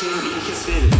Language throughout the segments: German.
Can't be considered.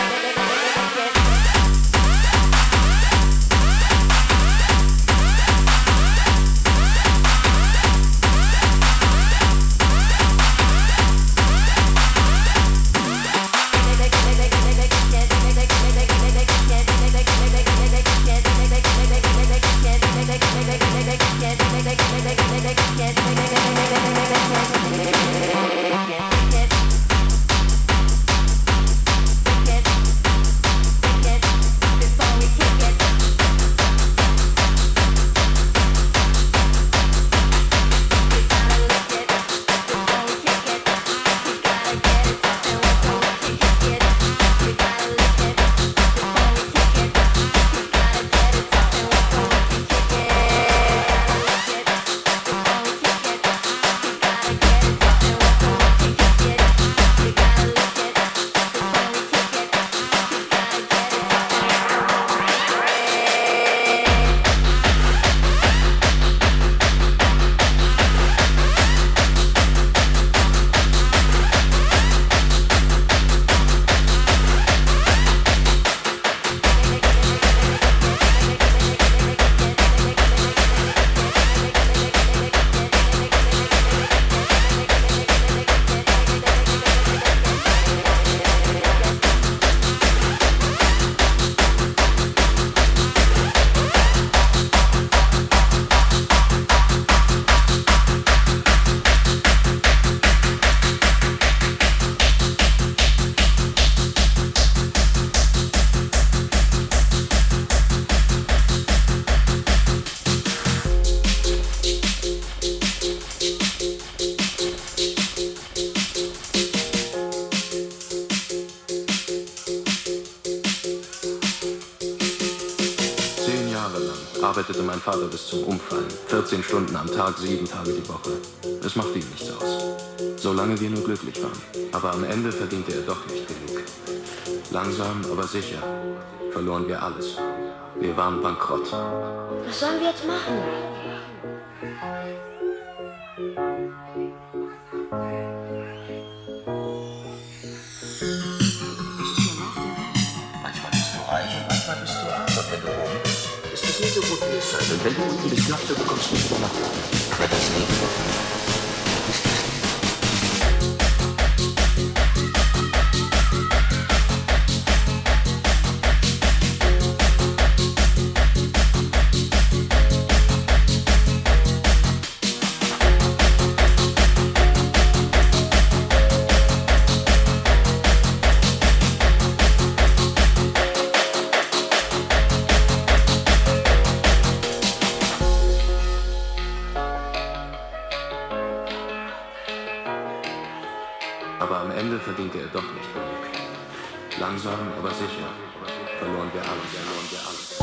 14 Stunden am Tag, sieben Tage die Woche. Es macht ihm nichts aus. Solange wir nur glücklich waren. Aber am Ende verdiente er doch nicht genug. Langsam, aber sicher verloren wir alles. Wir waren bankrott. Was sollen wir jetzt machen? belle, il est comme ce combat. Langsam, aber sicher verloren wir alles. Verloren wir alles.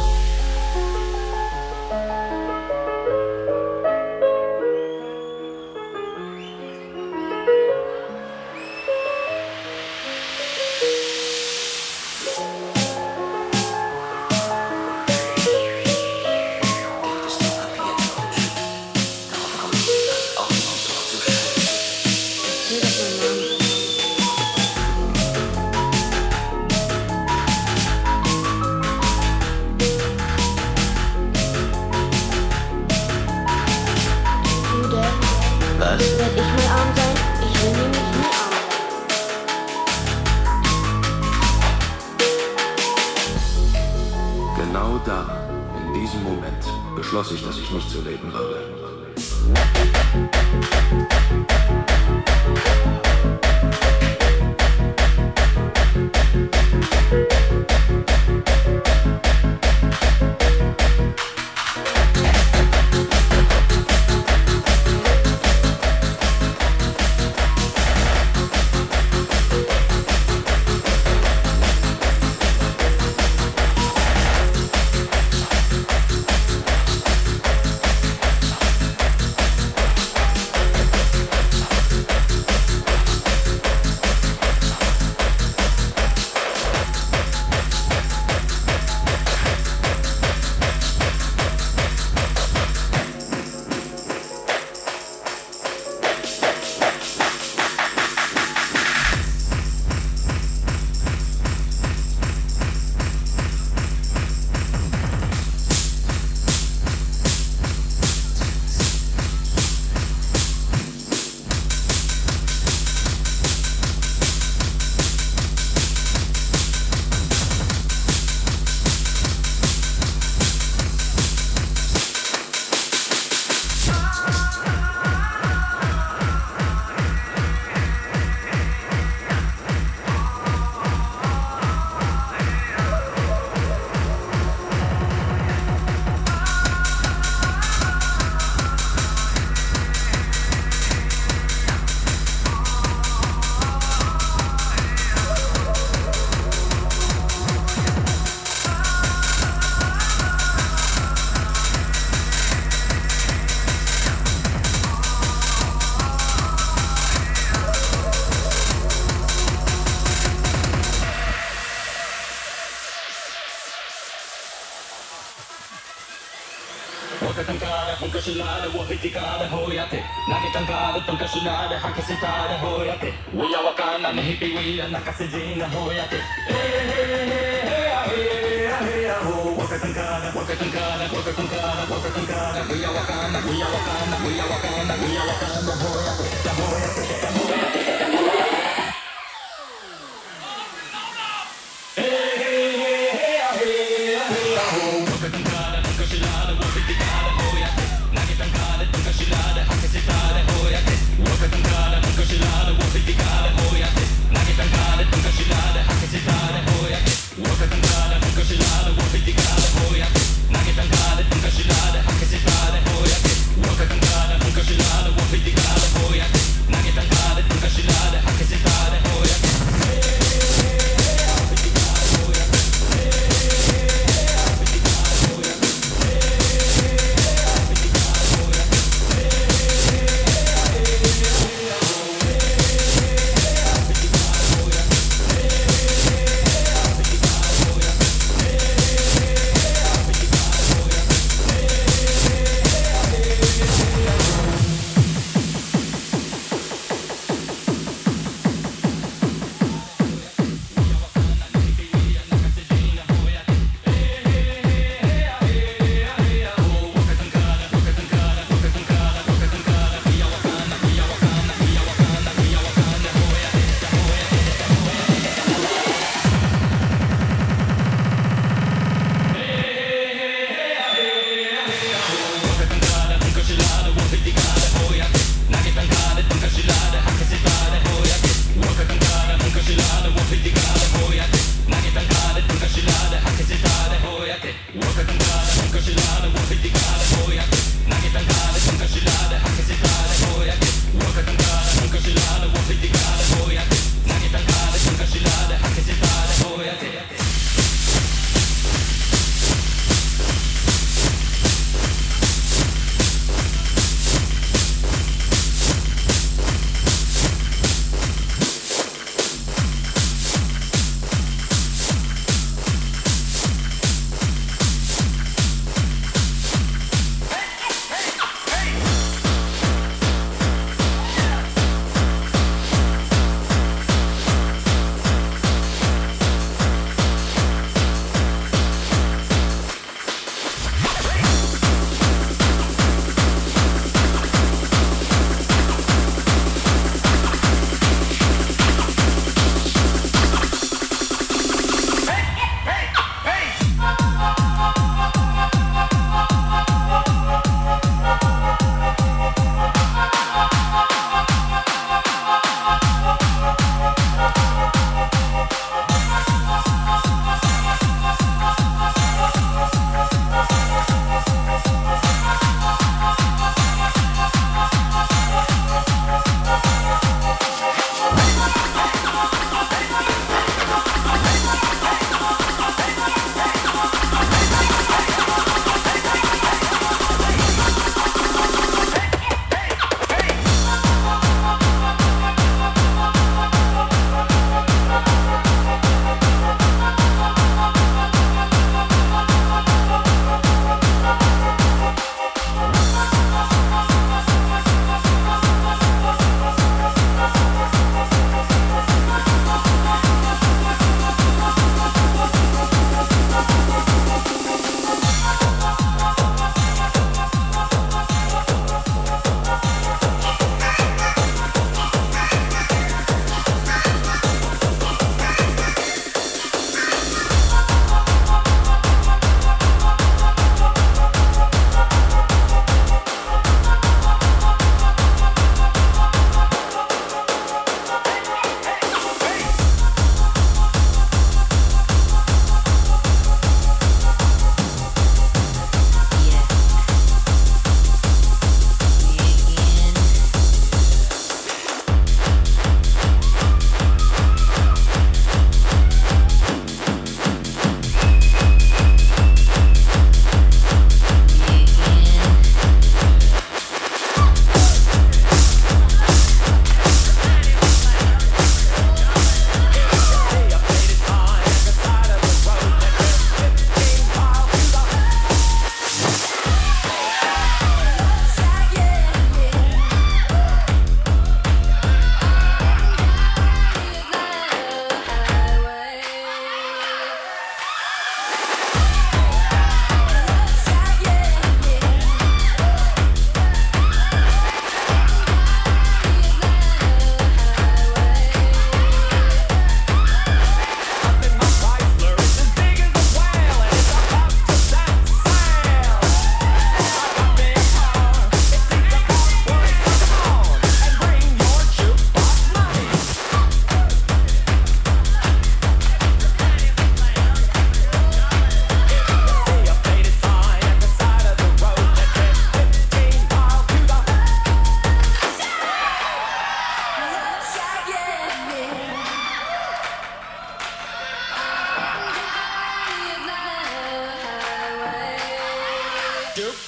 do.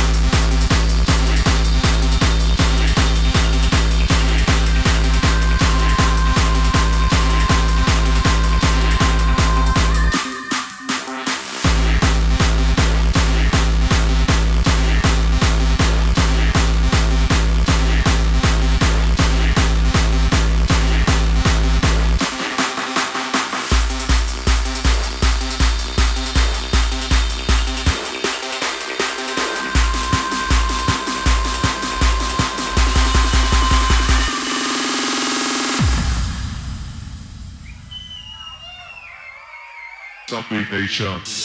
Nation.